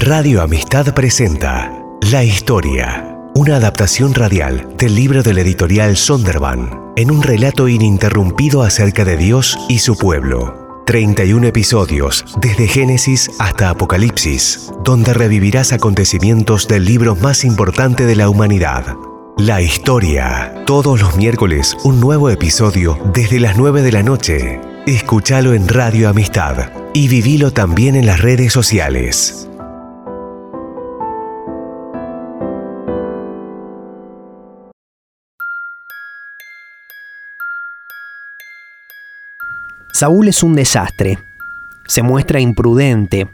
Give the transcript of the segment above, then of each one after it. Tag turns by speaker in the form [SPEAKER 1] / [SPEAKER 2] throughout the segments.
[SPEAKER 1] Radio Amistad presenta La Historia, una adaptación radial del libro del editorial Sonderban, en un relato ininterrumpido acerca de Dios y su pueblo. 31 episodios, desde Génesis hasta Apocalipsis, donde revivirás acontecimientos del libro más importante de la humanidad. La historia. Todos los miércoles un nuevo episodio desde las 9 de la noche. Escúchalo en Radio Amistad y vivilo también en las redes sociales.
[SPEAKER 2] Saúl es un desastre. Se muestra imprudente.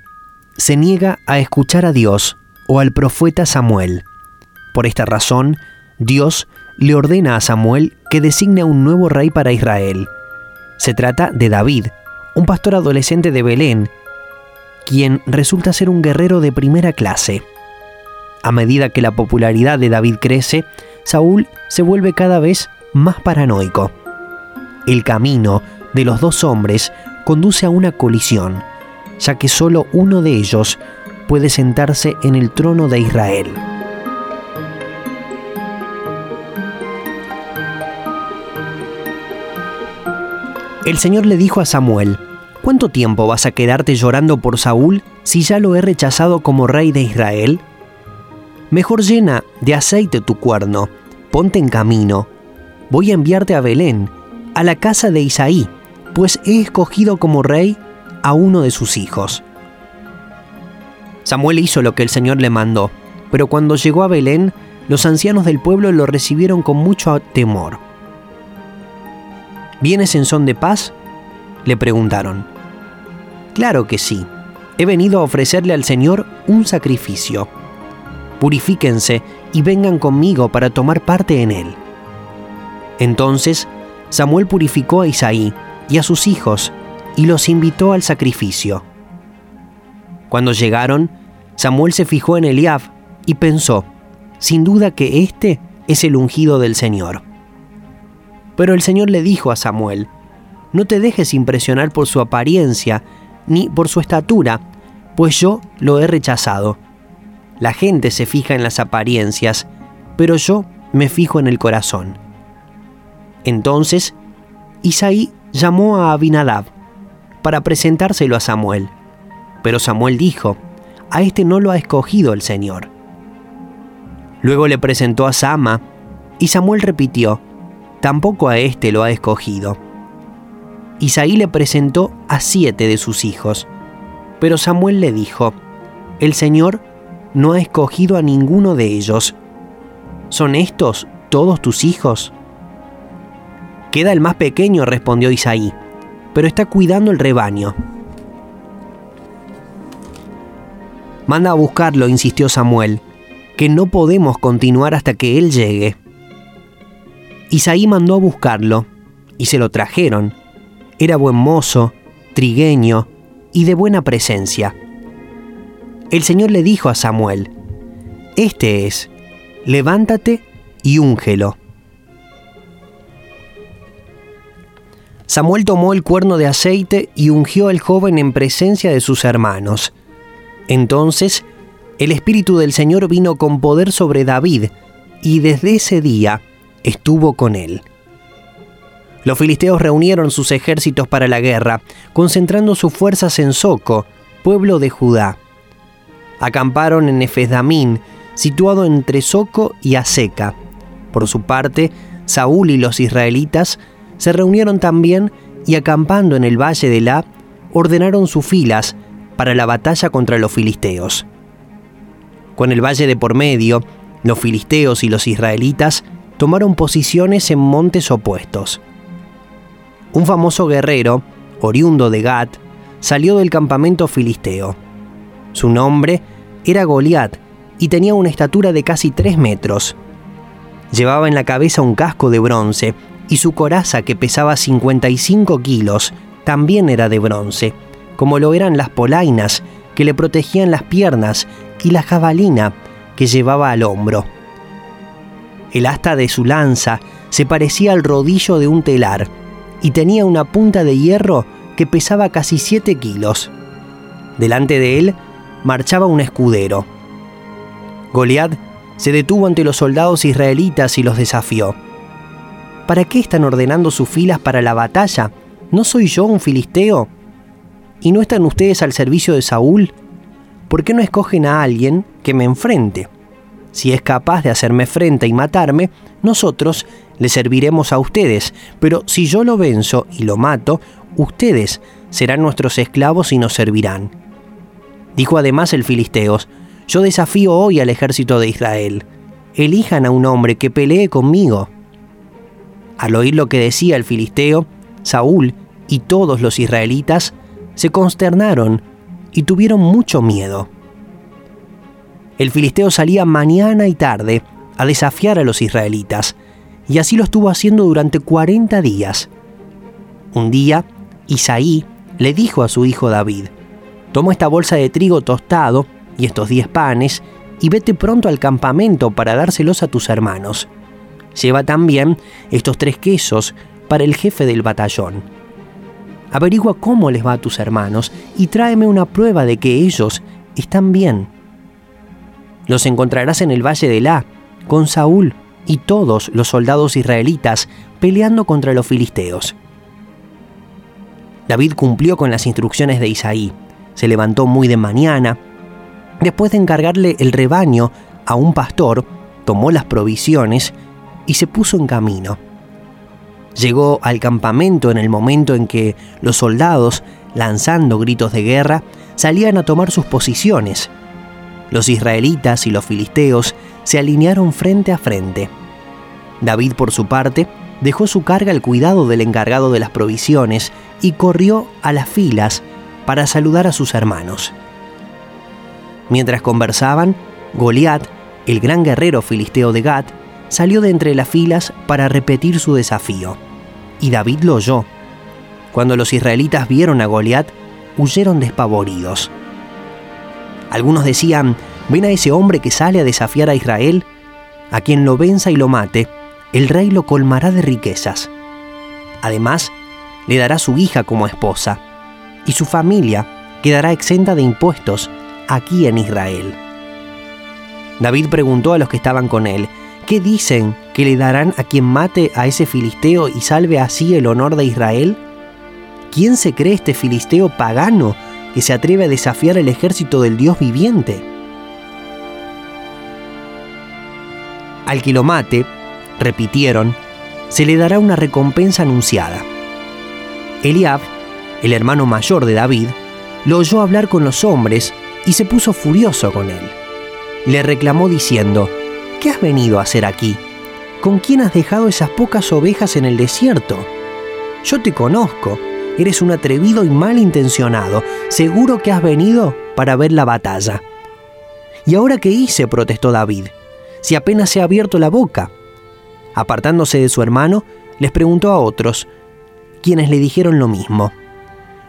[SPEAKER 2] Se niega a escuchar a Dios o al profeta Samuel. Por esta razón, Dios le ordena a Samuel que designe un nuevo rey para Israel. Se trata de David, un pastor adolescente de Belén, quien resulta ser un guerrero de primera clase. A medida que la popularidad de David crece, Saúl se vuelve cada vez más paranoico. El camino de los dos hombres conduce a una colisión, ya que solo uno de ellos puede sentarse en el trono de Israel. El Señor le dijo a Samuel, ¿cuánto tiempo vas a quedarte llorando por Saúl si ya lo he rechazado como rey de Israel? Mejor llena de aceite tu cuerno, ponte en camino. Voy a enviarte a Belén, a la casa de Isaí, pues he escogido como rey a uno de sus hijos. Samuel hizo lo que el Señor le mandó, pero cuando llegó a Belén, los ancianos del pueblo lo recibieron con mucho temor. ¿Vienes en son de paz? Le preguntaron. Claro que sí. He venido a ofrecerle al Señor un sacrificio. Purifíquense y vengan conmigo para tomar parte en él. Entonces Samuel purificó a Isaí y a sus hijos y los invitó al sacrificio. Cuando llegaron, Samuel se fijó en Eliab y pensó, sin duda que este es el ungido del Señor. Pero el Señor le dijo a Samuel, no te dejes impresionar por su apariencia ni por su estatura, pues yo lo he rechazado. La gente se fija en las apariencias, pero yo me fijo en el corazón. Entonces, Isaí llamó a Abinadab para presentárselo a Samuel. Pero Samuel dijo, a este no lo ha escogido el Señor. Luego le presentó a Sama, y Samuel repitió, tampoco a este lo ha escogido. Isaí le presentó a siete de sus hijos, pero Samuel le dijo, el Señor no ha escogido a ninguno de ellos. ¿Son estos todos tus hijos? Queda el más pequeño, respondió Isaí, pero está cuidando el rebaño. Manda a buscarlo, insistió Samuel, que no podemos continuar hasta que él llegue. Isaí mandó a buscarlo, y se lo trajeron. Era buen mozo, trigueño y de buena presencia. El Señor le dijo a Samuel, Este es, levántate y úngelo. Samuel tomó el cuerno de aceite y ungió al joven en presencia de sus hermanos. Entonces, el Espíritu del Señor vino con poder sobre David, y desde ese día estuvo con él. Los filisteos reunieron sus ejércitos para la guerra, concentrando sus fuerzas en Soco, pueblo de Judá. Acamparon en Efesdamín, situado entre Soco y Aseca. Por su parte, Saúl y los israelitas se reunieron también y acampando en el valle de La, ordenaron sus filas para la batalla contra los filisteos. Con el valle de por medio, los filisteos y los israelitas tomaron posiciones en montes opuestos. Un famoso guerrero, oriundo de Gat, salió del campamento filisteo. Su nombre era Goliat y tenía una estatura de casi tres metros. Llevaba en la cabeza un casco de bronce y su coraza, que pesaba 55 kilos, también era de bronce, como lo eran las polainas que le protegían las piernas y la jabalina que llevaba al hombro. El asta de su lanza se parecía al rodillo de un telar y tenía una punta de hierro que pesaba casi 7 kilos. Delante de él marchaba un escudero. Goliat se detuvo ante los soldados israelitas y los desafió. ¿Para qué están ordenando sus filas para la batalla? ¿No soy yo un filisteo? ¿Y no están ustedes al servicio de Saúl? ¿Por qué no escogen a alguien que me enfrente? Si es capaz de hacerme frente y matarme, nosotros le serviremos a ustedes, pero si yo lo venzo y lo mato, ustedes serán nuestros esclavos y nos servirán. Dijo además el Filisteos, yo desafío hoy al ejército de Israel, elijan a un hombre que pelee conmigo. Al oír lo que decía el Filisteo, Saúl y todos los israelitas se consternaron y tuvieron mucho miedo. El filisteo salía mañana y tarde a desafiar a los israelitas, y así lo estuvo haciendo durante 40 días. Un día, Isaí le dijo a su hijo David, toma esta bolsa de trigo tostado y estos 10 panes, y vete pronto al campamento para dárselos a tus hermanos. Lleva también estos tres quesos para el jefe del batallón. Averigua cómo les va a tus hermanos y tráeme una prueba de que ellos están bien. Los encontrarás en el valle de La, con Saúl y todos los soldados israelitas peleando contra los filisteos. David cumplió con las instrucciones de Isaí. Se levantó muy de mañana. Después de encargarle el rebaño a un pastor, tomó las provisiones y se puso en camino. Llegó al campamento en el momento en que los soldados, lanzando gritos de guerra, salían a tomar sus posiciones. Los israelitas y los filisteos se alinearon frente a frente. David, por su parte, dejó su carga al cuidado del encargado de las provisiones y corrió a las filas para saludar a sus hermanos. Mientras conversaban, Goliat, el gran guerrero filisteo de Gat, salió de entre las filas para repetir su desafío. Y David lo oyó. Cuando los israelitas vieron a Goliat, huyeron despavoridos. Algunos decían, ven a ese hombre que sale a desafiar a Israel, a quien lo venza y lo mate, el rey lo colmará de riquezas. Además, le dará su hija como esposa, y su familia quedará exenta de impuestos aquí en Israel. David preguntó a los que estaban con él, ¿qué dicen que le darán a quien mate a ese filisteo y salve así el honor de Israel? ¿Quién se cree este filisteo pagano que se atreve a desafiar el ejército del Dios viviente. Al que lo mate, repitieron, se le dará una recompensa anunciada. Eliab, el hermano mayor de David, lo oyó hablar con los hombres y se puso furioso con él. Le reclamó diciendo, ¿qué has venido a hacer aquí? ¿Con quién has dejado esas pocas ovejas en el desierto? Yo te conozco Eres un atrevido y malintencionado. Seguro que has venido para ver la batalla. ¿Y ahora qué hice? protestó David. Si apenas se ha abierto la boca. Apartándose de su hermano, les preguntó a otros, quienes le dijeron lo mismo.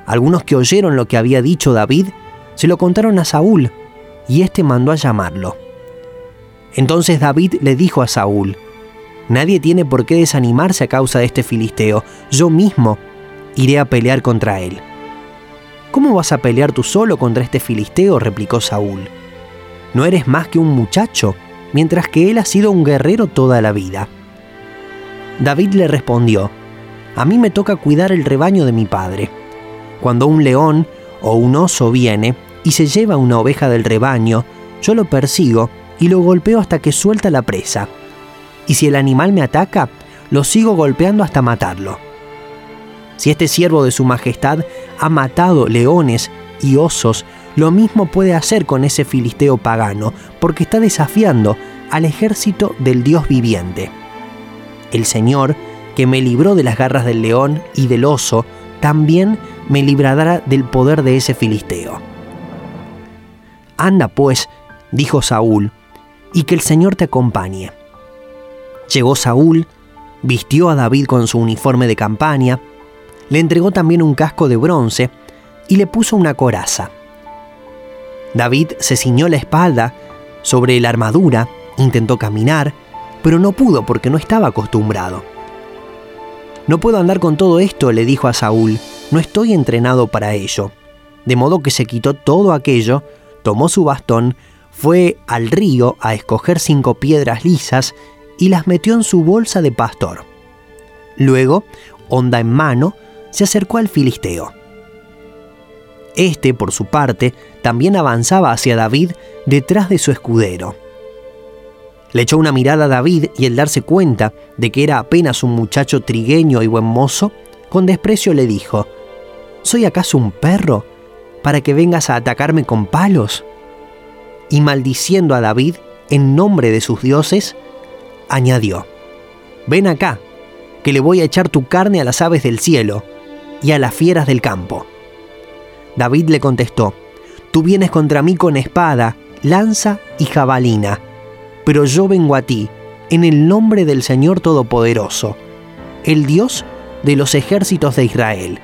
[SPEAKER 2] Algunos que oyeron lo que había dicho David, se lo contaron a Saúl, y éste mandó a llamarlo. Entonces David le dijo a Saúl, Nadie tiene por qué desanimarse a causa de este filisteo, yo mismo iré a pelear contra él. ¿Cómo vas a pelear tú solo contra este filisteo? replicó Saúl. ¿No eres más que un muchacho, mientras que él ha sido un guerrero toda la vida? David le respondió, A mí me toca cuidar el rebaño de mi padre. Cuando un león o un oso viene y se lleva una oveja del rebaño, yo lo persigo y lo golpeo hasta que suelta la presa. Y si el animal me ataca, lo sigo golpeando hasta matarlo. Si este siervo de su majestad ha matado leones y osos, lo mismo puede hacer con ese filisteo pagano, porque está desafiando al ejército del Dios viviente. El Señor, que me libró de las garras del león y del oso, también me librará del poder de ese filisteo. Anda pues, dijo Saúl, y que el Señor te acompañe. Llegó Saúl, vistió a David con su uniforme de campaña, le entregó también un casco de bronce y le puso una coraza. David se ciñó la espalda sobre la armadura, intentó caminar, pero no pudo porque no estaba acostumbrado. No puedo andar con todo esto, le dijo a Saúl, no estoy entrenado para ello. De modo que se quitó todo aquello, tomó su bastón, fue al río a escoger cinco piedras lisas y las metió en su bolsa de pastor. Luego, honda en mano, se acercó al filisteo. Este, por su parte, también avanzaba hacia David detrás de su escudero. Le echó una mirada a David y al darse cuenta de que era apenas un muchacho trigueño y buen mozo, con desprecio le dijo, ¿Soy acaso un perro para que vengas a atacarme con palos? Y maldiciendo a David en nombre de sus dioses, añadió, Ven acá, que le voy a echar tu carne a las aves del cielo y a las fieras del campo. David le contestó, Tú vienes contra mí con espada, lanza y jabalina pero yo vengo a ti en el nombre del Señor Todopoderoso, el Dios de los ejércitos de Israel,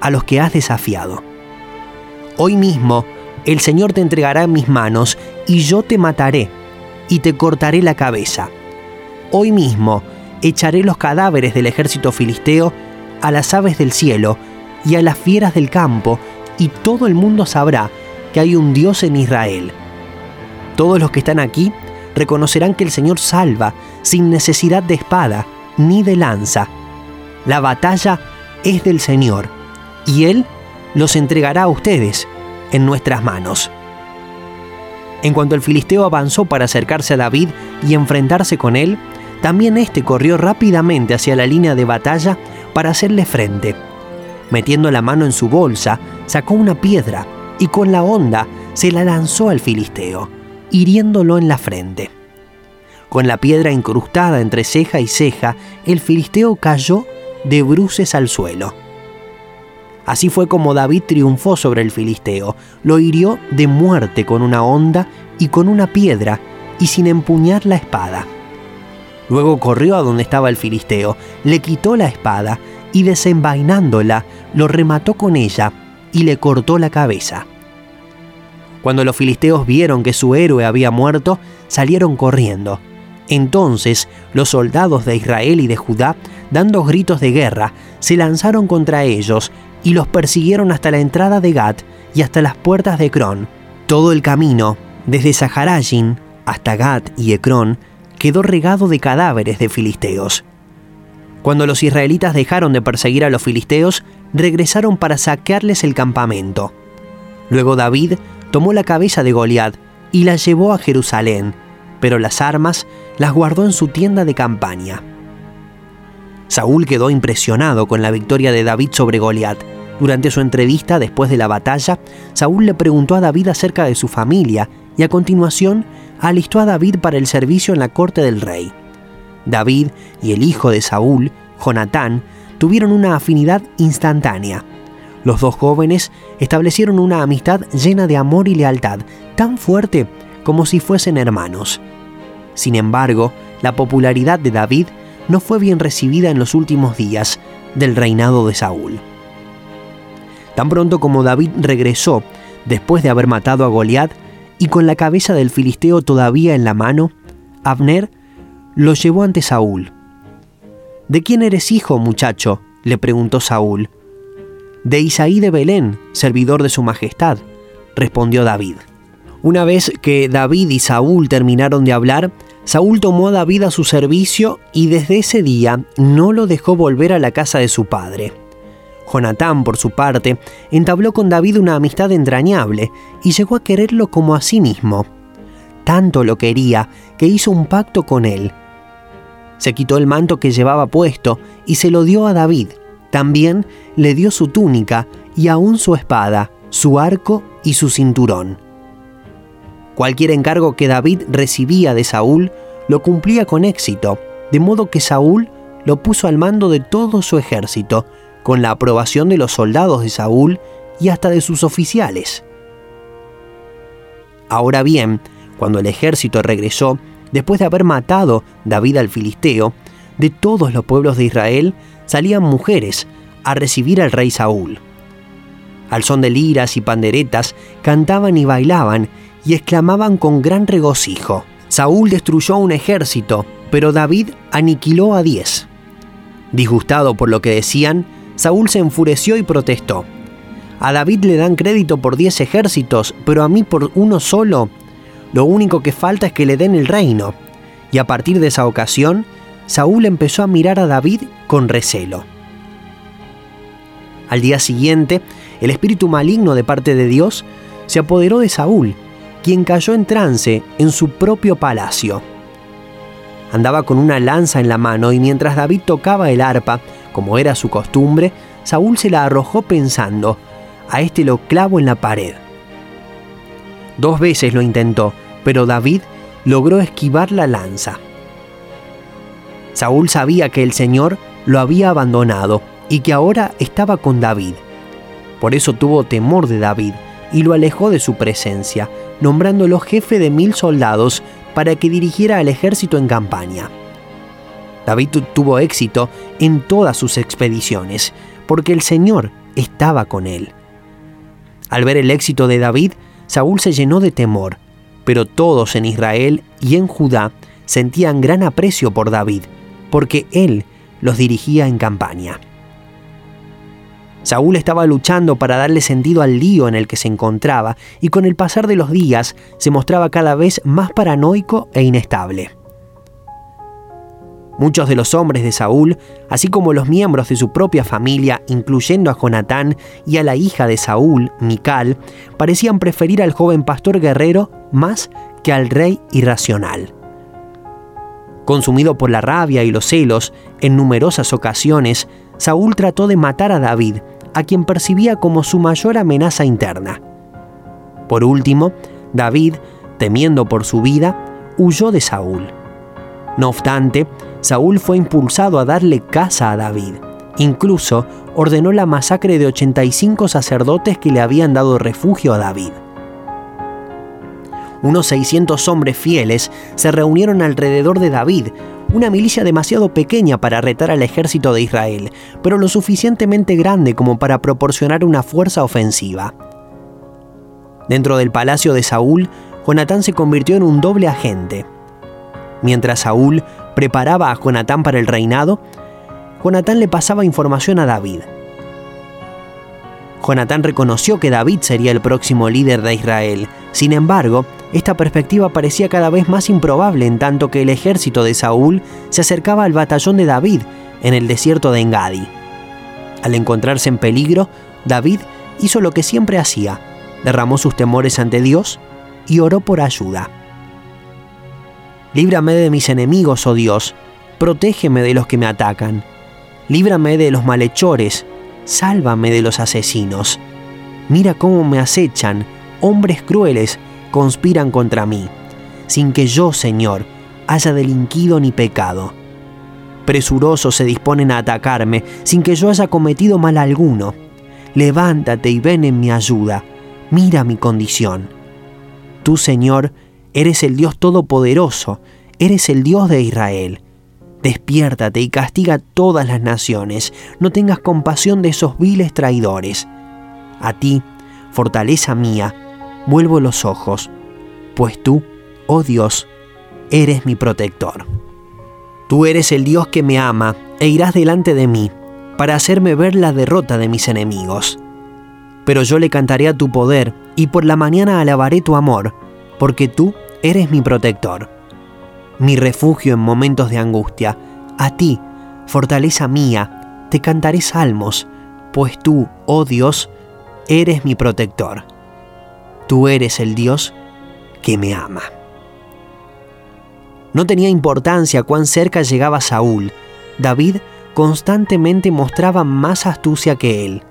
[SPEAKER 2] a los que has desafiado. Hoy mismo el Señor te entregará en mis manos y yo te mataré y te cortaré la cabeza. Hoy mismo echaré los cadáveres del ejército filisteo a las aves del cielo y a las fieras del campo, y todo el mundo sabrá que hay un Dios en Israel. Todos los que están aquí reconocerán que el Señor salva sin necesidad de espada ni de lanza. La batalla es del Señor y Él los entregará a ustedes en nuestras manos. En cuanto el filisteo avanzó para acercarse a David y enfrentarse con él, también éste corrió rápidamente hacia la línea de batalla para hacerle frente. Metiendo la mano en su bolsa, sacó una piedra y con la honda se la lanzó al filisteo hiriéndolo en la frente. Con la piedra incrustada entre ceja y ceja, el filisteo cayó de bruces al suelo. Así fue como David triunfó sobre el filisteo, lo hirió de muerte con una honda y con una piedra, y sin empuñar la espada. Luego corrió a donde estaba el filisteo, le quitó la espada y desenvainándola, lo remató con ella y le cortó la cabeza. Cuando los filisteos vieron que su héroe había muerto, salieron corriendo. Entonces los soldados de Israel y de Judá, dando gritos de guerra, se lanzaron contra ellos y los persiguieron hasta la entrada de Gat y hasta las puertas de Ecrón. Todo el camino, desde Saharajin hasta Gat y Ecrón, quedó regado de cadáveres de filisteos. Cuando los israelitas dejaron de perseguir a los filisteos, regresaron para saquearles el campamento. Luego David tomó la cabeza de Goliat y la llevó a Jerusalén, pero las armas las guardó en su tienda de campaña. Saúl quedó impresionado con la victoria de David sobre Goliat. Durante su entrevista después de la batalla, Saúl le preguntó a David acerca de su familia y a continuación alistó a David para el servicio en la corte del rey. David y el hijo de Saúl, Jonatán, tuvieron una afinidad instantánea. Los dos jóvenes establecieron una amistad llena de amor y lealtad, tan fuerte como si fuesen hermanos. Sin embargo, la popularidad de David no fue bien recibida en los últimos días del reinado de Saúl. Tan pronto como David regresó, después de haber matado a Goliat, y con la cabeza del filisteo todavía en la mano, Abner lo llevó ante Saúl. ¿De quién eres hijo, muchacho? le preguntó Saúl de Isaí de Belén, servidor de su majestad, respondió David. Una vez que David y Saúl terminaron de hablar, Saúl tomó a David a su servicio y desde ese día no lo dejó volver a la casa de su padre. Jonatán, por su parte, entabló con David una amistad entrañable y llegó a quererlo como a sí mismo. Tanto lo quería que hizo un pacto con él. Se quitó el manto que llevaba puesto y se lo dio a David, también le dio su túnica y aún su espada, su arco y su cinturón. Cualquier encargo que David recibía de Saúl lo cumplía con éxito, de modo que Saúl lo puso al mando de todo su ejército, con la aprobación de los soldados de Saúl y hasta de sus oficiales. Ahora bien, cuando el ejército regresó, después de haber matado David al filisteo, de todos los pueblos de Israel salían mujeres a recibir al rey Saúl. Al son de liras y panderetas cantaban y bailaban y exclamaban con gran regocijo. Saúl destruyó un ejército, pero David aniquiló a diez. Disgustado por lo que decían, Saúl se enfureció y protestó. A David le dan crédito por diez ejércitos, pero a mí por uno solo. Lo único que falta es que le den el reino. Y a partir de esa ocasión, Saúl empezó a mirar a David con recelo. Al día siguiente, el espíritu maligno de parte de Dios se apoderó de Saúl, quien cayó en trance en su propio palacio. Andaba con una lanza en la mano y mientras David tocaba el arpa, como era su costumbre, Saúl se la arrojó pensando, a este lo clavo en la pared. Dos veces lo intentó, pero David logró esquivar la lanza. Saúl sabía que el Señor lo había abandonado y que ahora estaba con David. Por eso tuvo temor de David y lo alejó de su presencia, nombrándolo jefe de mil soldados para que dirigiera al ejército en campaña. David tuvo éxito en todas sus expediciones, porque el Señor estaba con él. Al ver el éxito de David, Saúl se llenó de temor, pero todos en Israel y en Judá sentían gran aprecio por David, porque él los dirigía en campaña. Saúl estaba luchando para darle sentido al lío en el que se encontraba y con el pasar de los días se mostraba cada vez más paranoico e inestable. Muchos de los hombres de Saúl, así como los miembros de su propia familia, incluyendo a Jonatán y a la hija de Saúl, Mical, parecían preferir al joven pastor guerrero más que al rey irracional. Consumido por la rabia y los celos, en numerosas ocasiones, Saúl trató de matar a David a quien percibía como su mayor amenaza interna. Por último, David, temiendo por su vida, huyó de Saúl. No obstante, Saúl fue impulsado a darle caza a David. Incluso ordenó la masacre de 85 sacerdotes que le habían dado refugio a David. Unos 600 hombres fieles se reunieron alrededor de David, una milicia demasiado pequeña para retar al ejército de Israel, pero lo suficientemente grande como para proporcionar una fuerza ofensiva. Dentro del palacio de Saúl, Jonatán se convirtió en un doble agente. Mientras Saúl preparaba a Jonatán para el reinado, Jonatán le pasaba información a David. Jonatán reconoció que David sería el próximo líder de Israel. Sin embargo, esta perspectiva parecía cada vez más improbable en tanto que el ejército de Saúl se acercaba al batallón de David en el desierto de Engadi. Al encontrarse en peligro, David hizo lo que siempre hacía, derramó sus temores ante Dios y oró por ayuda. Líbrame de mis enemigos, oh Dios, protégeme de los que me atacan, líbrame de los malhechores, sálvame de los asesinos. Mira cómo me acechan, hombres crueles conspiran contra mí, sin que yo, Señor, haya delinquido ni pecado. Presurosos se disponen a atacarme, sin que yo haya cometido mal alguno. Levántate y ven en mi ayuda, mira mi condición. Tú, Señor, eres el Dios Todopoderoso, eres el Dios de Israel. Despiértate y castiga todas las naciones, no tengas compasión de esos viles traidores. A ti, fortaleza mía, vuelvo los ojos, pues tú, oh Dios, eres mi protector. Tú eres el Dios que me ama e irás delante de mí para hacerme ver la derrota de mis enemigos. Pero yo le cantaré a tu poder y por la mañana alabaré tu amor, porque tú eres mi protector, mi refugio en momentos de angustia. A ti, fortaleza mía, te cantaré salmos, pues tú, oh Dios, eres mi protector tú eres el Dios que me ama. No tenía importancia cuán cerca llegaba Saúl. David constantemente mostraba más astucia que él.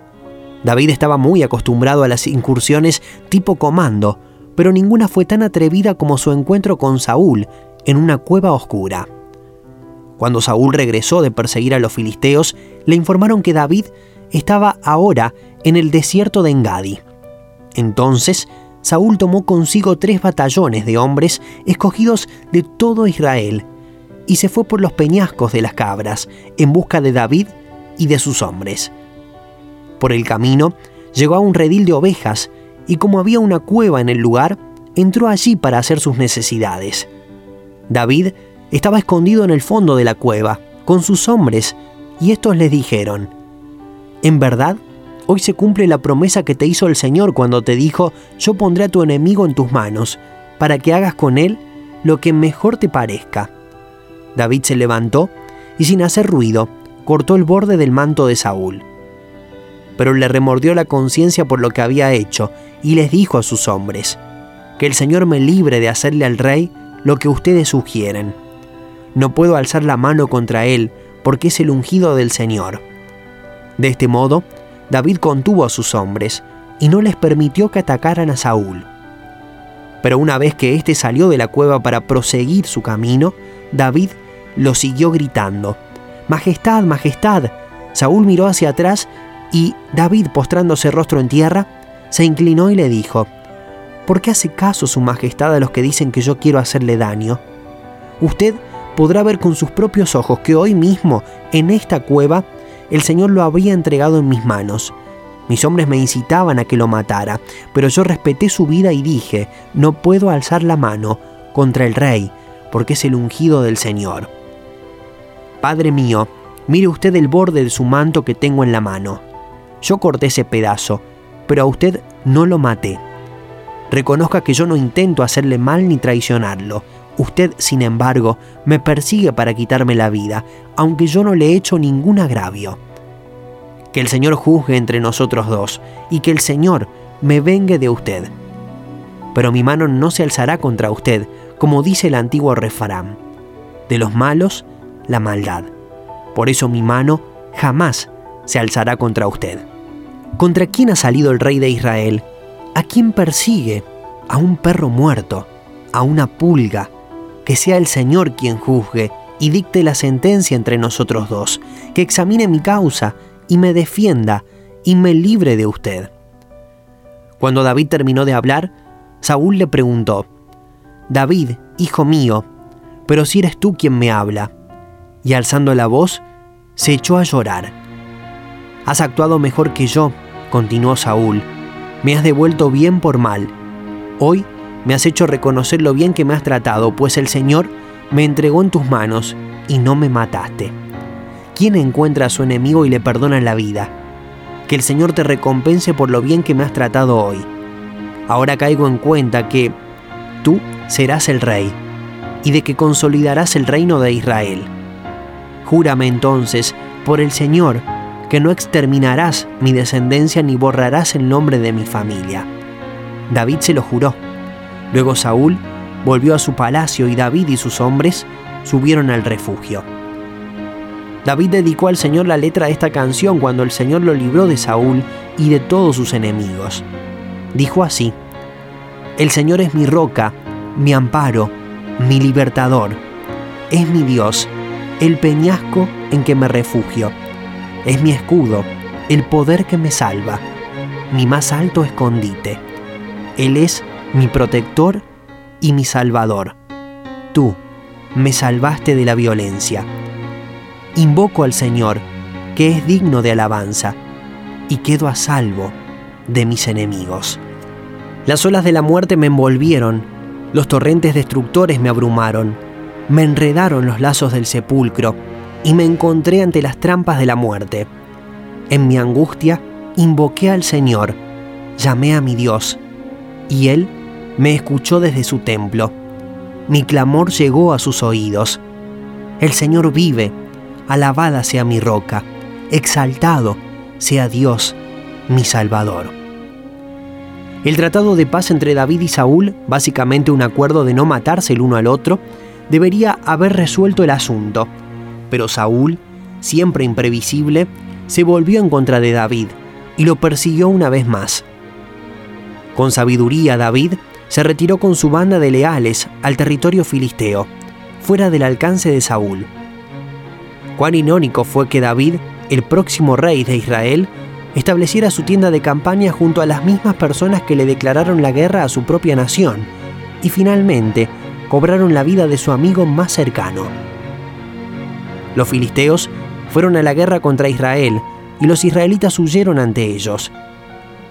[SPEAKER 2] David estaba muy acostumbrado a las incursiones tipo comando, pero ninguna fue tan atrevida como su encuentro con Saúl en una cueva oscura. Cuando Saúl regresó de perseguir a los filisteos, le informaron que David estaba ahora en el desierto de Engadi. Entonces Saúl tomó consigo tres batallones de hombres escogidos de todo Israel y se fue por los peñascos de las cabras en busca de David y de sus hombres. Por el camino llegó a un redil de ovejas y como había una cueva en el lugar, entró allí para hacer sus necesidades. David estaba escondido en el fondo de la cueva con sus hombres y estos les dijeron, En verdad, hoy se cumple la promesa que te hizo el Señor cuando te dijo, yo pondré a tu enemigo en tus manos, para que hagas con él lo que mejor te parezca. David se levantó y sin hacer ruido, cortó el borde del manto de Saúl. Pero le remordió la conciencia por lo que había hecho y les dijo a sus hombres, que el Señor me libre de hacerle al rey lo que ustedes sugieren. No puedo alzar la mano contra él, porque es el ungido del Señor. De este modo, David contuvo a sus hombres y no les permitió que atacaran a Saúl. Pero una vez que éste salió de la cueva para proseguir su camino, David lo siguió gritando, Majestad, Majestad. Saúl miró hacia atrás y David, postrándose rostro en tierra, se inclinó y le dijo, ¿Por qué hace caso su Majestad a los que dicen que yo quiero hacerle daño? Usted podrá ver con sus propios ojos que hoy mismo, en esta cueva, el Señor lo habría entregado en mis manos. Mis hombres me incitaban a que lo matara, pero yo respeté su vida y dije, no puedo alzar la mano contra el rey, porque es el ungido del Señor. Padre mío, mire usted el borde de su manto que tengo en la mano. Yo corté ese pedazo, pero a usted no lo maté. Reconozca que yo no intento hacerle mal ni traicionarlo. Usted, sin embargo, me persigue para quitarme la vida, aunque yo no le he hecho ningún agravio. Que el Señor juzgue entre nosotros dos, y que el Señor me vengue de usted. Pero mi mano no se alzará contra usted, como dice el antiguo refrán. De los malos, la maldad. Por eso mi mano jamás se alzará contra usted. ¿Contra quién ha salido el rey de Israel? ¿A quién persigue? A un perro muerto, a una pulga. Que sea el Señor quien juzgue y dicte la sentencia entre nosotros dos, que examine mi causa y me defienda y me libre de usted. Cuando David terminó de hablar, Saúl le preguntó, David, hijo mío, pero si eres tú quien me habla. Y alzando la voz, se echó a llorar. Has actuado mejor que yo, continuó Saúl me has devuelto bien por mal. Hoy me has hecho reconocer lo bien que me has tratado, pues el Señor me entregó en tus manos y no me mataste. ¿Quién encuentra a su enemigo y le perdona la vida? Que el Señor te recompense por lo bien que me has tratado hoy. Ahora caigo en cuenta que tú serás el rey y de que consolidarás el reino de Israel. Júrame entonces por el Señor que no exterminarás mi descendencia ni borrarás el nombre de mi familia. David se lo juró. Luego Saúl volvió a su palacio y David y sus hombres subieron al refugio. David dedicó al Señor la letra de esta canción cuando el Señor lo libró de Saúl y de todos sus enemigos. Dijo así, El Señor es mi roca, mi amparo, mi libertador. Es mi Dios, el peñasco en que me refugio es mi escudo, el poder que me salva, mi más alto escondite. Él es mi protector y mi salvador. Tú me salvaste de la violencia. Invoco al Señor, que es digno de alabanza, y quedo a salvo de mis enemigos. Las olas de la muerte me envolvieron, los torrentes destructores me abrumaron, me enredaron los lazos del sepulcro, y me encontré ante las trampas de la muerte. En mi angustia invoqué al Señor, llamé a mi Dios, y Él me escuchó desde su templo. Mi clamor llegó a sus oídos. El Señor vive, alabada sea mi roca, exaltado sea Dios, mi Salvador. El tratado de paz entre David y Saúl, básicamente un acuerdo de no matarse el uno al otro, debería haber resuelto el asunto pero Saúl, siempre imprevisible, se volvió en contra de David y lo persiguió una vez más. Con sabiduría David se retiró con su banda de leales al territorio filisteo, fuera del alcance de Saúl. Cuán irónico fue que David, el próximo rey de Israel, estableciera su tienda de campaña junto a las mismas personas que le declararon la guerra a su propia nación, y finalmente cobraron la vida de su amigo más cercano. Los filisteos fueron a la guerra contra Israel y los israelitas huyeron ante ellos.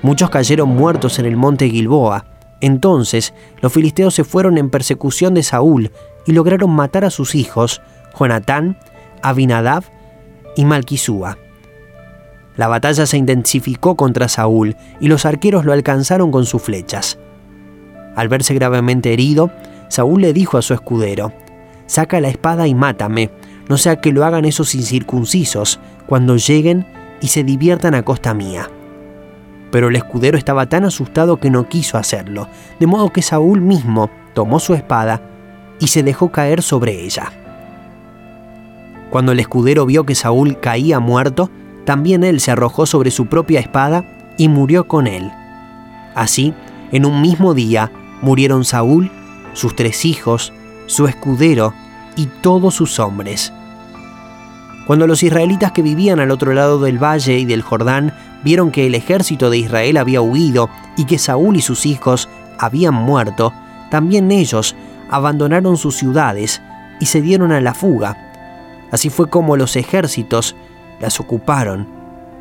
[SPEAKER 2] Muchos cayeron muertos en el monte Gilboa. Entonces los filisteos se fueron en persecución de Saúl y lograron matar a sus hijos, Jonatán, Abinadab y Malquisúa. La batalla se intensificó contra Saúl y los arqueros lo alcanzaron con sus flechas. Al verse gravemente herido, Saúl le dijo a su escudero, Saca la espada y mátame, no sea que lo hagan esos incircuncisos cuando lleguen y se diviertan a costa mía. Pero el escudero estaba tan asustado que no quiso hacerlo, de modo que Saúl mismo tomó su espada y se dejó caer sobre ella. Cuando el escudero vio que Saúl caía muerto, también él se arrojó sobre su propia espada y murió con él. Así, en un mismo día, murieron Saúl, sus tres hijos, su escudero y todos sus hombres. Cuando los israelitas que vivían al otro lado del valle y del Jordán vieron que el ejército de Israel había huido y que Saúl y sus hijos habían muerto, también ellos abandonaron sus ciudades y se dieron a la fuga. Así fue como los ejércitos las ocuparon,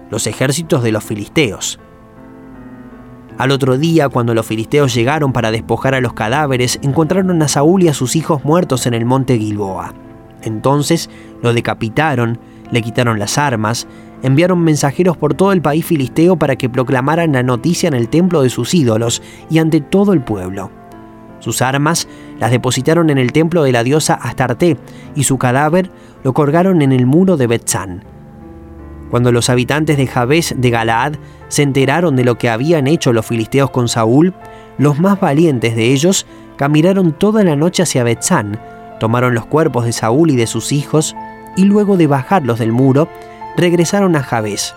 [SPEAKER 2] los ejércitos de los filisteos. Al otro día, cuando los filisteos llegaron para despojar a los cadáveres, encontraron a Saúl y a sus hijos muertos en el monte Gilboa. Entonces lo decapitaron, le quitaron las armas, enviaron mensajeros por todo el país filisteo para que proclamaran la noticia en el templo de sus ídolos y ante todo el pueblo. Sus armas las depositaron en el templo de la diosa Astarte y su cadáver lo colgaron en el muro de Betzán. Cuando los habitantes de Jabes de Galaad se enteraron de lo que habían hecho los filisteos con Saúl, los más valientes de ellos caminaron toda la noche hacia Betzán, tomaron los cuerpos de Saúl y de sus hijos, y luego de bajarlos del muro, regresaron a Jabes.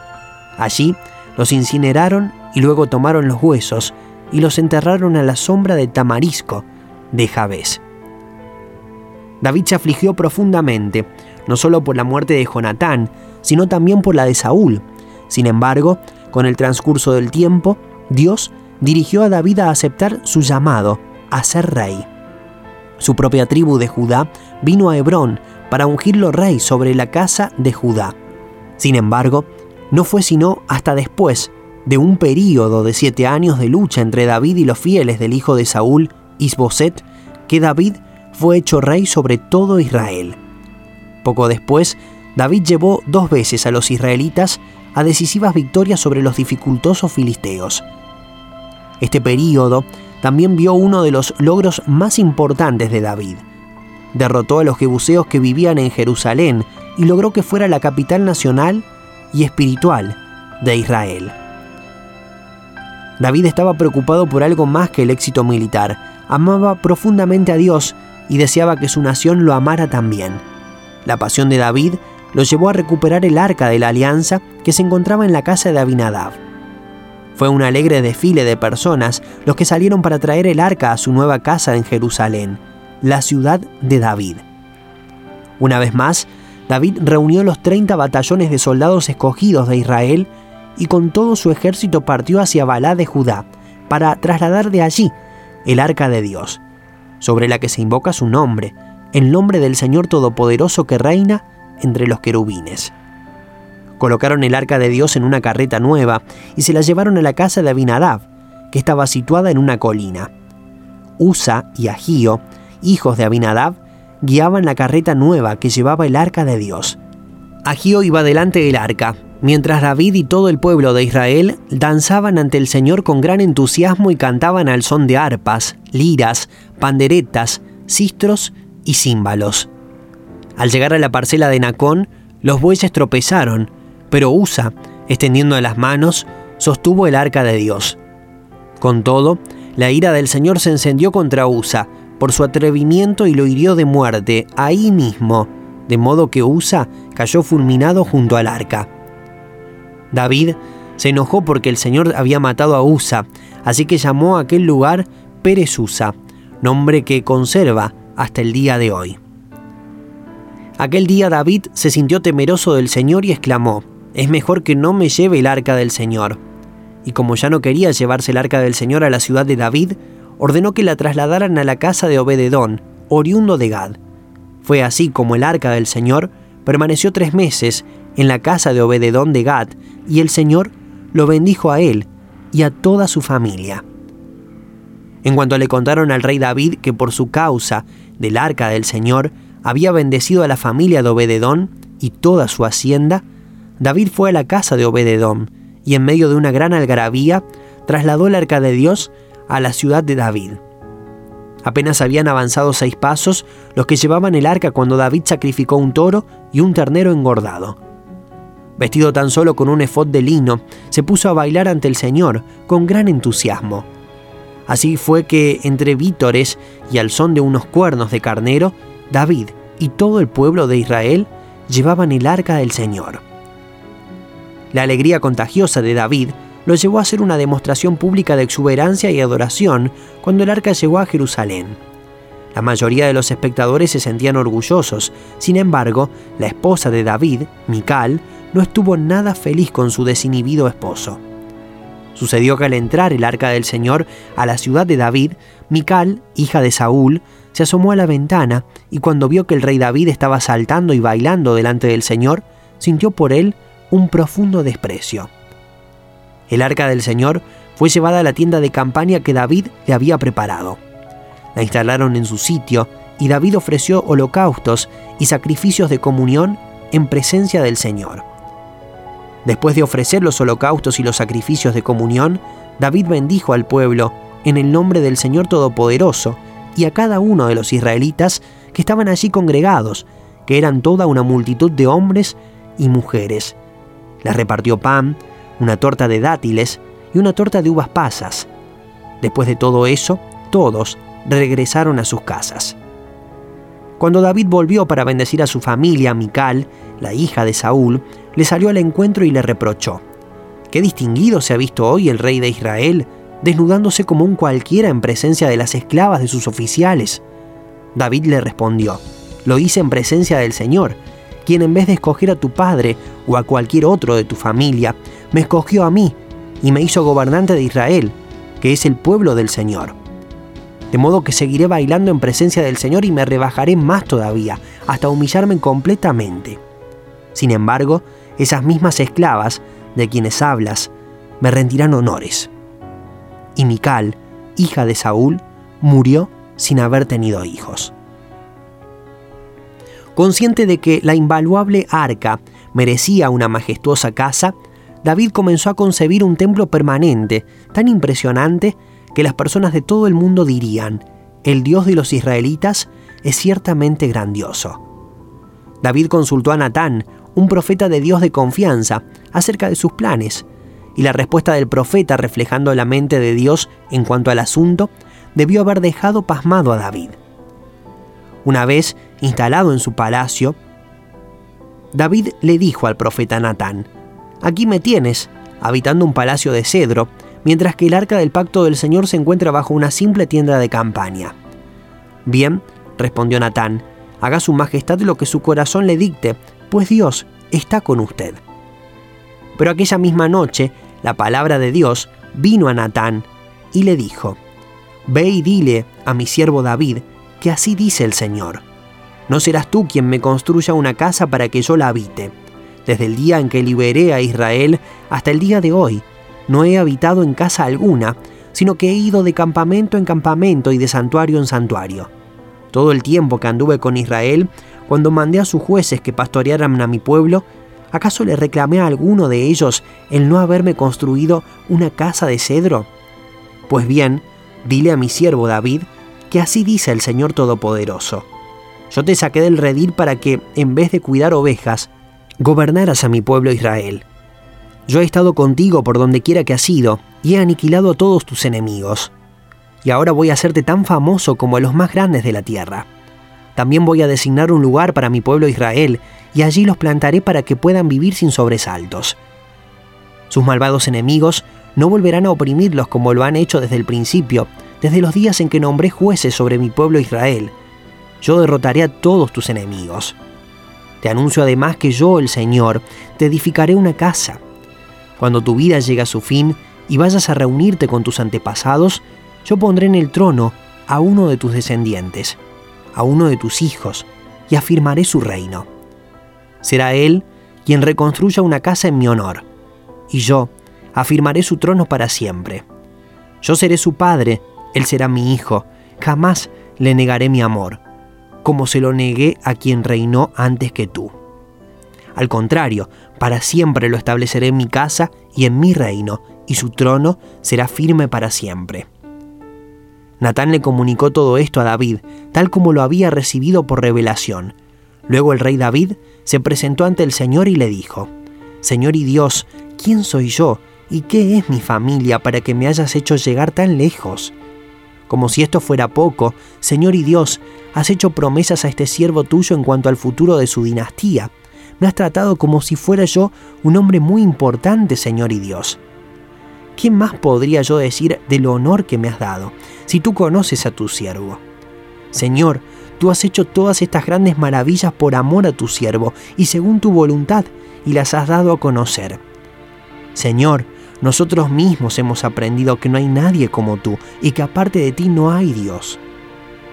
[SPEAKER 2] Allí los incineraron y luego tomaron los huesos y los enterraron a la sombra de Tamarisco de Jabes. David se afligió profundamente, no solo por la muerte de Jonatán, sino también por la de Saúl. Sin embargo, con el transcurso del tiempo, Dios dirigió a David a aceptar su llamado a ser rey. Su propia tribu de Judá vino a Hebrón para ungirlo rey sobre la casa de Judá. Sin embargo, no fue sino hasta después de un período de siete años de lucha entre David y los fieles del hijo de Saúl, Isboset, que David fue hecho rey sobre todo Israel. Poco después, David llevó dos veces a los israelitas a decisivas victorias sobre los dificultosos filisteos. Este período también vio uno de los logros más importantes de David. Derrotó a los jebuseos que vivían en Jerusalén y logró que fuera la capital nacional y espiritual de Israel. David estaba preocupado por algo más que el éxito militar. Amaba profundamente a Dios y deseaba que su nación lo amara también. La pasión de David lo llevó a recuperar el arca de la alianza que se encontraba en la casa de Abinadab. Fue un alegre desfile de personas los que salieron para traer el arca a su nueva casa en Jerusalén, la ciudad de David. Una vez más, David reunió los 30 batallones de soldados escogidos de Israel y con todo su ejército partió hacia Balá de Judá para trasladar de allí el arca de Dios, sobre la que se invoca su nombre, el nombre del Señor Todopoderoso que reina entre los querubines. Colocaron el arca de Dios en una carreta nueva y se la llevaron a la casa de Abinadab, que estaba situada en una colina. Usa y Agío, hijos de Abinadab, guiaban la carreta nueva que llevaba el arca de Dios. Agío iba delante del arca, mientras David y todo el pueblo de Israel danzaban ante el Señor con gran entusiasmo y cantaban al son de arpas, liras, panderetas, cistros y címbalos. Al llegar a la parcela de Nacón, los bueyes tropezaron, pero Usa, extendiendo las manos, sostuvo el arca de Dios. Con todo, la ira del Señor se encendió contra Usa por su atrevimiento y lo hirió de muerte ahí mismo, de modo que Usa cayó fulminado junto al arca. David se enojó porque el Señor había matado a Usa, así que llamó a aquel lugar Pérez Usa, nombre que conserva hasta el día de hoy. Aquel día David se sintió temeroso del Señor y exclamó, es mejor que no me lleve el arca del Señor. Y como ya no quería llevarse el arca del Señor a la ciudad de David, ordenó que la trasladaran a la casa de Obededón, oriundo de Gad. Fue así como el arca del Señor permaneció tres meses en la casa de Obededón de Gad, y el Señor lo bendijo a él y a toda su familia. En cuanto le contaron al rey David que por su causa del arca del Señor había bendecido a la familia de Obededón y toda su hacienda, David fue a la casa de Obededom y en medio de una gran algarabía trasladó el arca de Dios a la ciudad de David. Apenas habían avanzado seis pasos los que llevaban el arca cuando David sacrificó un toro y un ternero engordado. Vestido tan solo con un efod de lino, se puso a bailar ante el Señor con gran entusiasmo. Así fue que, entre vítores y al son de unos cuernos de carnero, David y todo el pueblo de Israel llevaban el arca del Señor. La alegría contagiosa de David lo llevó a hacer una demostración pública de exuberancia y adoración cuando el arca llegó a Jerusalén. La mayoría de los espectadores se sentían orgullosos, sin embargo, la esposa de David, Mical, no estuvo nada feliz con su desinhibido esposo. Sucedió que al entrar el arca del Señor a la ciudad de David, Mical, hija de Saúl, se asomó a la ventana y cuando vio que el rey David estaba saltando y bailando delante del Señor, sintió por él un profundo desprecio. El arca del Señor fue llevada a la tienda de campaña que David le había preparado. La instalaron en su sitio y David ofreció holocaustos y sacrificios de comunión en presencia del Señor. Después de ofrecer los holocaustos y los sacrificios de comunión, David bendijo al pueblo en el nombre del Señor Todopoderoso y a cada uno de los israelitas que estaban allí congregados, que eran toda una multitud de hombres y mujeres. Les repartió pan, una torta de dátiles y una torta de uvas pasas. Después de todo eso, todos regresaron a sus casas. Cuando David volvió para bendecir a su familia, Mical, la hija de Saúl, le salió al encuentro y le reprochó. Qué distinguido se ha visto hoy el rey de Israel, desnudándose como un cualquiera en presencia de las esclavas de sus oficiales. David le respondió, lo hice en presencia del Señor, quien en vez de escoger a tu padre o a cualquier otro de tu familia, me escogió a mí y me hizo gobernante de Israel, que es el pueblo del Señor. De modo que seguiré bailando en presencia del Señor y me rebajaré más todavía, hasta humillarme completamente. Sin embargo, esas mismas esclavas de quienes hablas me rendirán honores. Y Mical, hija de Saúl, murió sin haber tenido hijos. Consciente de que la invaluable arca merecía una majestuosa casa, David comenzó a concebir un templo permanente, tan impresionante que las personas de todo el mundo dirían, el Dios de los israelitas es ciertamente grandioso. David consultó a Natán, un profeta de Dios de confianza, acerca de sus planes, y la respuesta del profeta reflejando la mente de Dios en cuanto al asunto, debió haber dejado pasmado a David. Una vez instalado en su palacio, David le dijo al profeta Natán, Aquí me tienes, habitando un palacio de cedro, mientras que el arca del pacto del Señor se encuentra bajo una simple tienda de campaña. Bien, respondió Natán, haga su majestad lo que su corazón le dicte, pues Dios está con usted. Pero aquella misma noche, la palabra de Dios vino a Natán y le dijo, Ve y dile a mi siervo David que así dice el Señor. No serás tú quien me construya una casa para que yo la habite. Desde el día en que liberé a Israel hasta el día de hoy, no he habitado en casa alguna, sino que he ido de campamento en campamento y de santuario en santuario. Todo el tiempo que anduve con Israel, cuando mandé a sus jueces que pastorearan a mi pueblo, ¿acaso le reclamé a alguno de ellos el no haberme construido una casa de cedro? Pues bien, dile a mi siervo David que así dice el Señor Todopoderoso. Yo te saqué del redil para que, en vez de cuidar ovejas, gobernaras a mi pueblo Israel. Yo he estado contigo por donde quiera que has ido, y he aniquilado a todos tus enemigos. Y ahora voy a hacerte tan famoso como a los más grandes de la tierra. También voy a designar un lugar para mi pueblo Israel, y allí los plantaré para que puedan vivir sin sobresaltos. Sus malvados enemigos no volverán a oprimirlos como lo han hecho desde el principio, desde los días en que nombré jueces sobre mi pueblo Israel. Yo derrotaré a todos tus enemigos. Te anuncio además que yo, el Señor, te edificaré una casa cuando tu vida llegue a su fin y vayas a reunirte con tus antepasados, yo pondré en el trono a uno de tus descendientes, a uno de tus hijos, y afirmaré su reino. Será él quien reconstruya una casa en mi honor, y yo afirmaré su trono para siempre. Yo seré su padre, él será mi hijo, jamás le negaré mi amor, como se lo negué a quien reinó antes que tú. Al contrario, para siempre lo estableceré en mi casa y en mi reino, y su trono será firme para siempre. Natán le comunicó todo esto a David, tal como lo había recibido por revelación. Luego el rey David se presentó ante el Señor y le dijo, Señor y Dios, ¿quién soy yo y qué es mi familia para que me hayas hecho llegar tan lejos? Como si esto fuera poco, Señor y Dios, has hecho promesas a este siervo tuyo en cuanto al futuro de su dinastía. Me has tratado como si fuera yo un hombre muy importante, Señor y Dios. ¿Qué más podría yo decir del honor que me has dado, si tú conoces a tu siervo? Señor, tú has hecho todas estas grandes maravillas por amor a tu siervo y según tu voluntad, y las has dado a conocer. Señor, nosotros mismos hemos aprendido que no hay nadie como tú y que aparte de ti no hay Dios.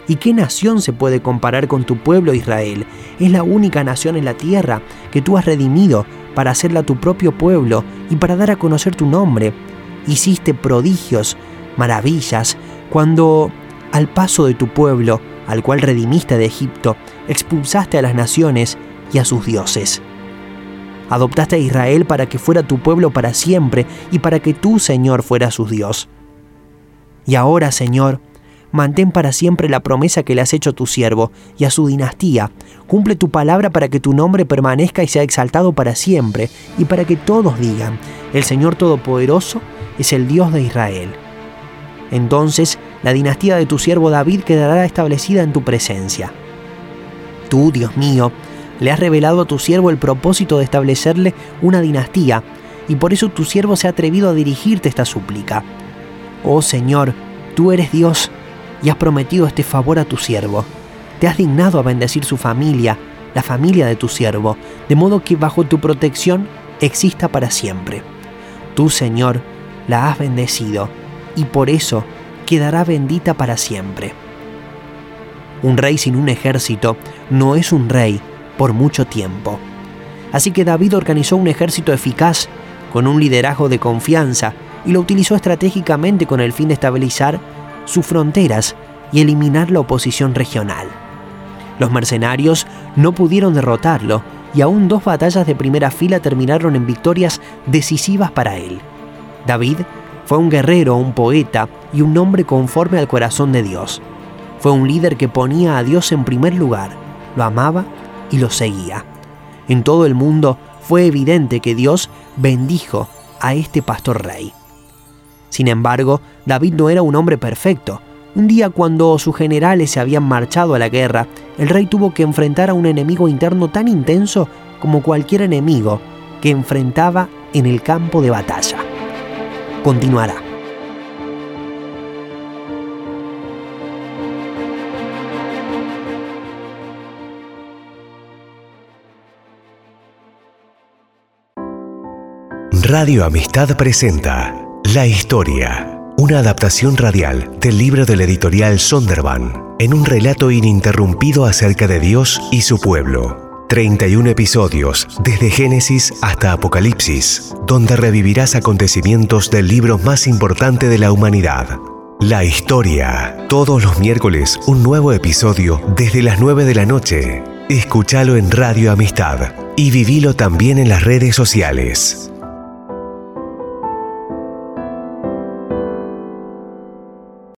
[SPEAKER 2] ¿Y qué nación se puede comparar con tu pueblo Israel? Es la única nación en la tierra que tú has redimido para hacerla tu propio pueblo y para dar a conocer tu nombre hiciste prodigios, maravillas, cuando al paso de tu pueblo, al cual redimiste de Egipto, expulsaste a las naciones y a sus dioses. Adoptaste a Israel para que fuera tu pueblo para siempre y para que tú, Señor, fueras su Dios. Y ahora, Señor, mantén para siempre la promesa que le has hecho a tu siervo y a su dinastía. Cumple tu palabra para que tu nombre permanezca y sea exaltado para siempre, y para que todos digan, el Señor Todopoderoso es el Dios de Israel. Entonces la dinastía de tu siervo David quedará establecida en tu presencia. Tú, Dios mío, le has revelado a tu siervo el propósito de establecerle una dinastía, y por eso tu siervo se ha atrevido a dirigirte esta súplica. Oh Señor, tú eres Dios, y has prometido este favor a tu siervo. Te has dignado a bendecir su familia, la familia de tu siervo, de modo que bajo tu protección exista para siempre. Tú, Señor, la has bendecido y por eso quedará bendita para siempre. Un rey sin un ejército no es un rey por mucho tiempo. Así que David organizó un ejército eficaz, con un liderazgo de confianza, y lo utilizó estratégicamente con el fin de estabilizar sus fronteras y eliminar la oposición regional. Los mercenarios no pudieron derrotarlo y aún dos batallas de primera fila terminaron en victorias decisivas para él. David fue un guerrero, un poeta y un hombre conforme al corazón de Dios. Fue un líder que ponía a Dios en primer lugar, lo amaba y lo seguía. En todo el mundo fue evidente que Dios bendijo a este pastor rey. Sin embargo, David no era un hombre perfecto. Un día cuando sus generales se habían marchado a la guerra, el rey tuvo que enfrentar a un enemigo interno tan intenso como cualquier enemigo que enfrentaba en el campo de batalla continuará.
[SPEAKER 1] Radio Amistad presenta La Historia, una adaptación radial del libro del editorial Sonderban, en un relato ininterrumpido acerca de Dios y su pueblo. 31 episodios, desde Génesis hasta Apocalipsis, donde revivirás acontecimientos del libro más importante de la humanidad. La historia. Todos los miércoles un nuevo episodio desde las 9 de la noche. Escúchalo en Radio Amistad y vivilo también en las redes sociales.